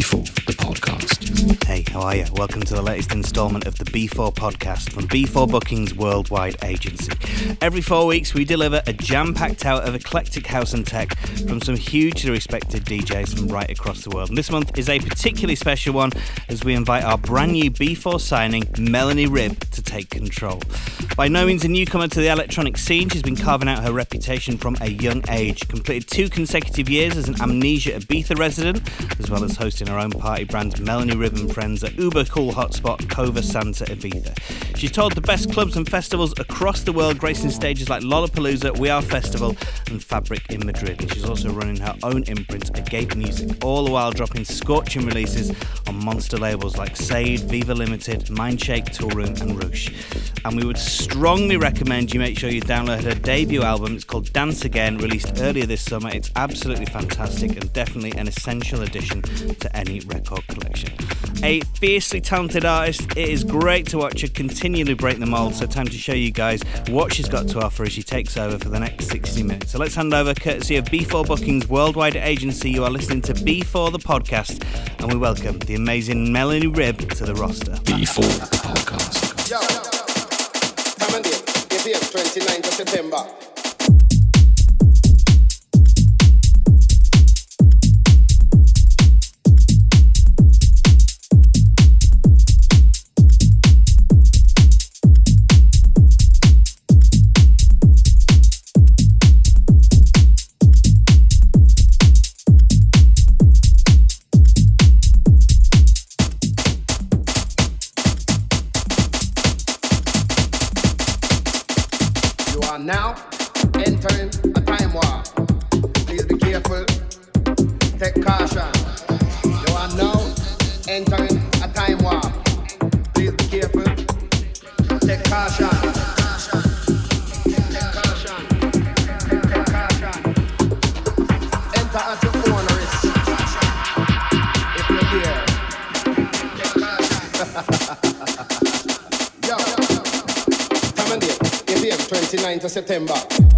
B4, the podcast. You? Welcome to the latest instalment of the B4 podcast from B4 Bookings Worldwide Agency. Every four weeks, we deliver a jam packed out of eclectic house and tech from some hugely respected DJs from right across the world. And this month is a particularly special one as we invite our brand new B4 signing, Melanie Ribbe, to take control. By no means a newcomer to the electronic scene, she's been carving out her reputation from a young age. Completed two consecutive years as an Amnesia Ibiza resident, as well as hosting her own party brand Melanie Ribbe and Friends uber cool hotspot Cova Santa Ibiza. She's toured the best clubs and festivals across the world, gracing stages like Lollapalooza, We Are Festival, and Fabrik in Madrid. And she's also running her own imprint, Agápe Muzik, all the while dropping scorching releases on monster labels like Saved, Viva Limited, Mindshake, Toolroom, and Roush. And we would strongly recommend you make sure you download her debut album. It's called Dance Again, released earlier this summer. It's absolutely fantastic and definitely an essential addition to any record collection. A fiercely talented artist, it is great to watch her continually break the mold. So, time to show you guys what she's got to offer as she takes over for the next 60 minutes. So, let's hand over, courtesy of B4 Bookings Worldwide Agency. You are listening to B4 the podcast, and we welcome the amazing Melanie Ribbe to the roster. B4, the podcast. Yo, come and date. It's here, 29th of September. You are now entering a time warp. Please be careful. Take caution. You are now entering 29th of September.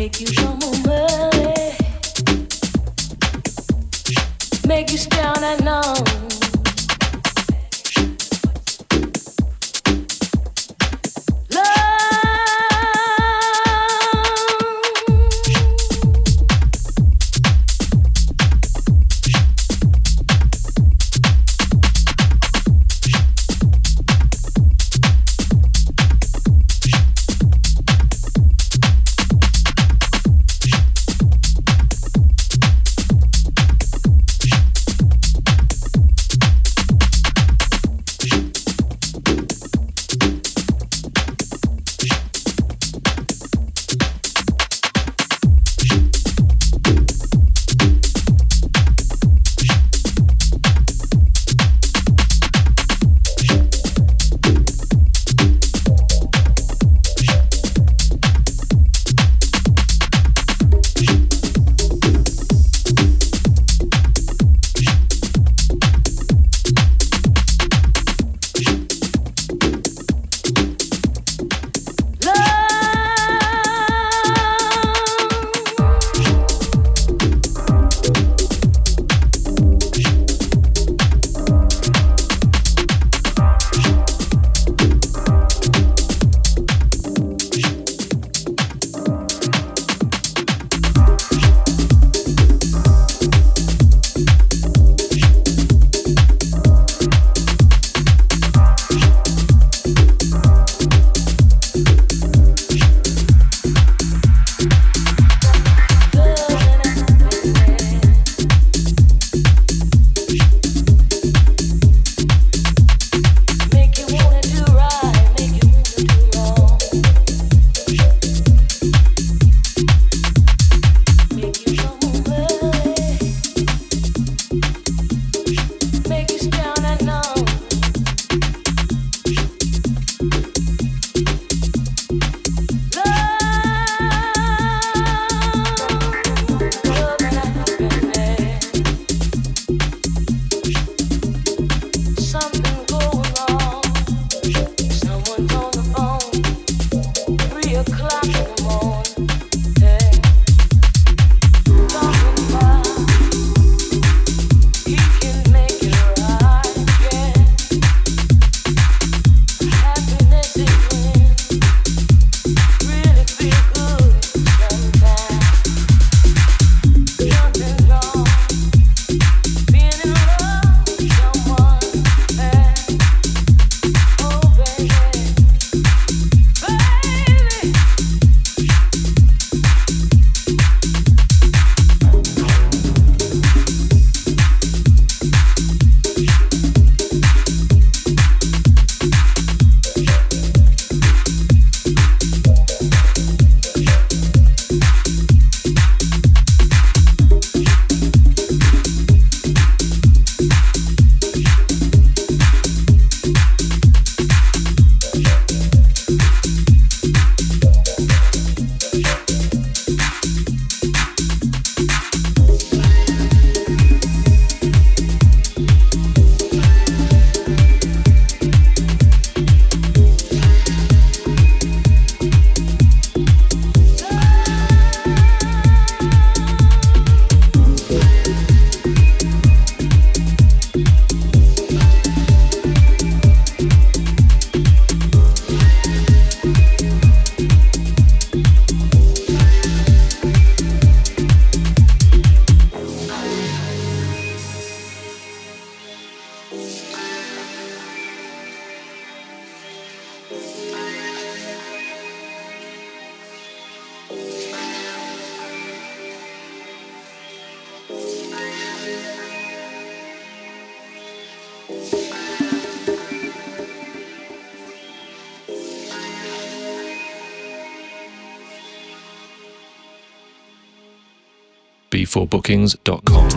make you show more money, make you stand. b4bookings.com.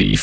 Hey!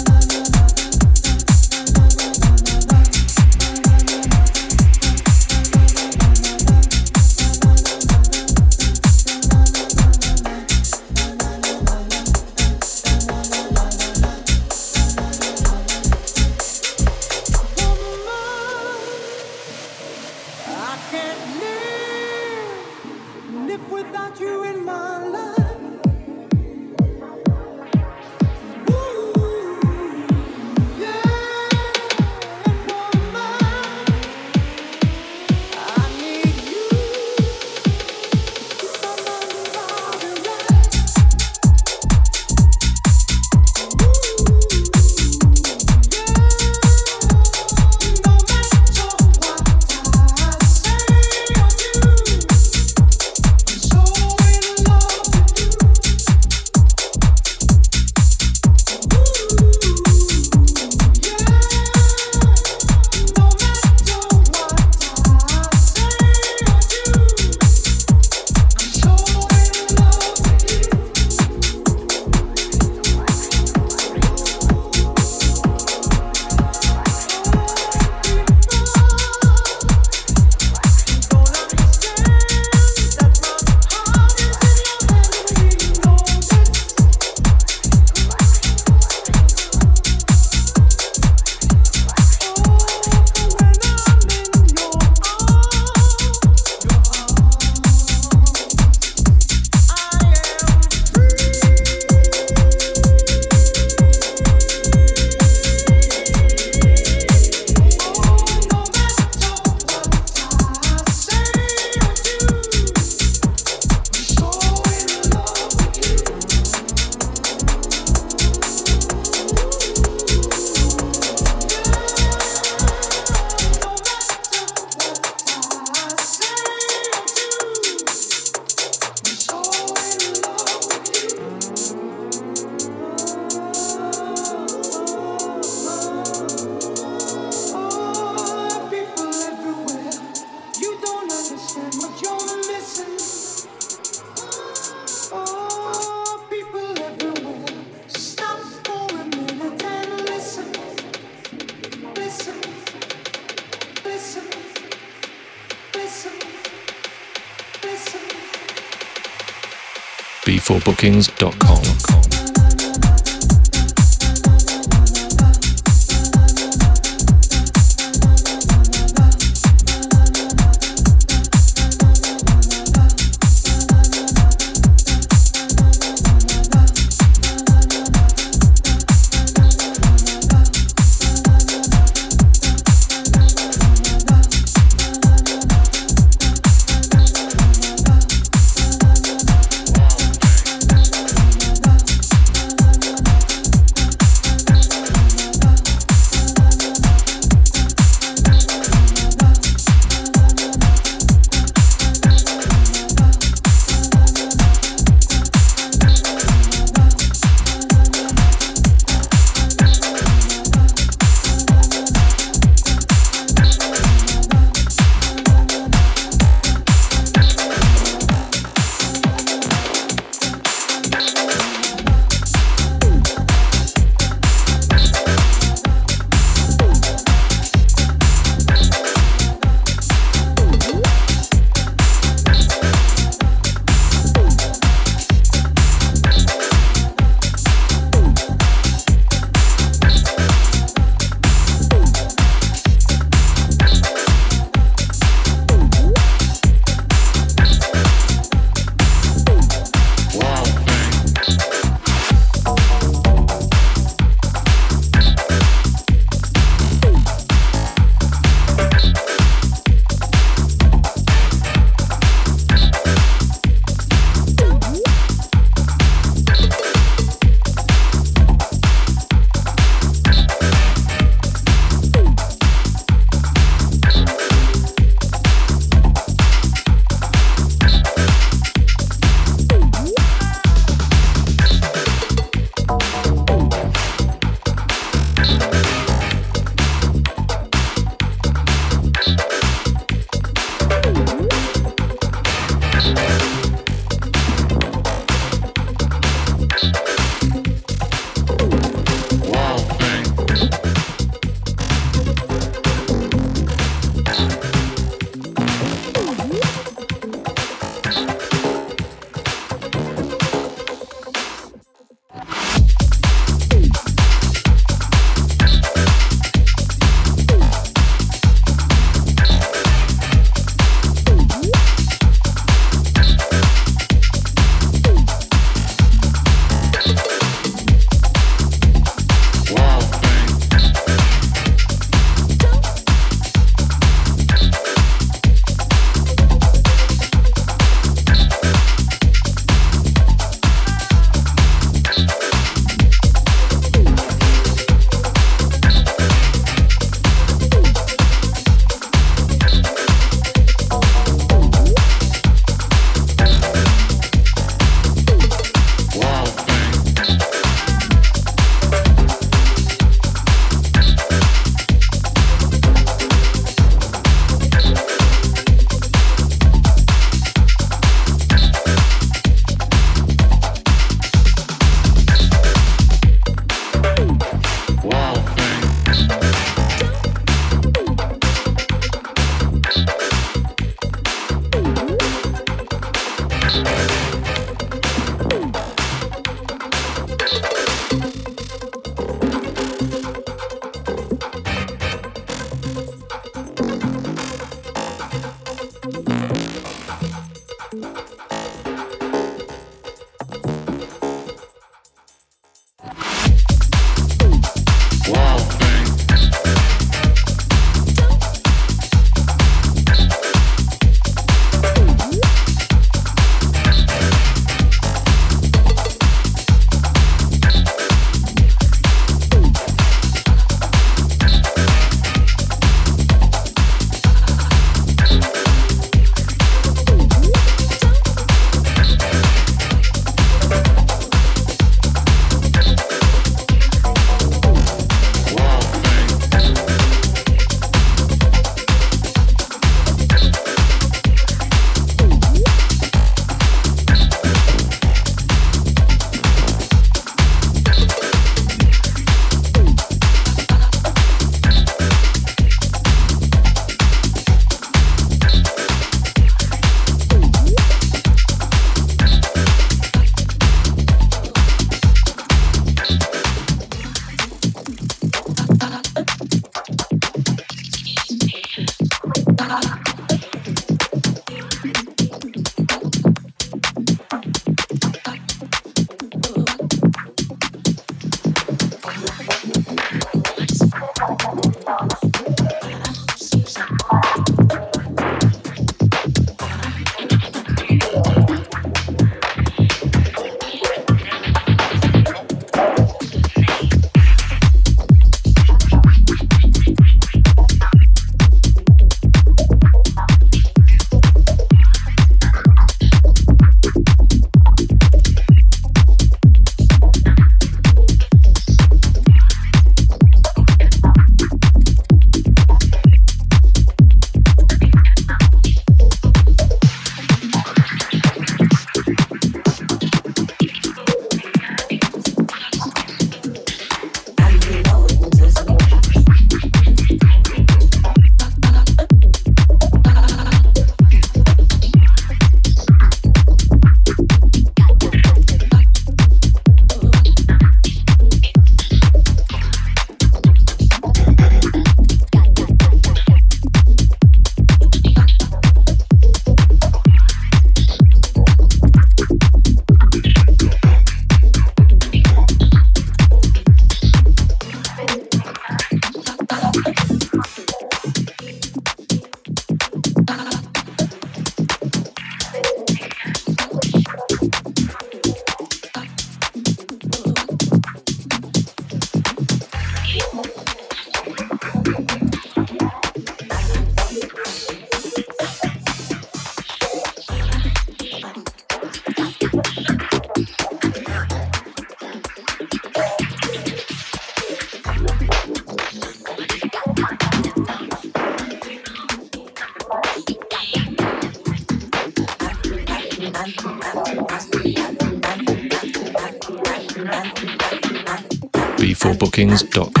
b4bookings.com.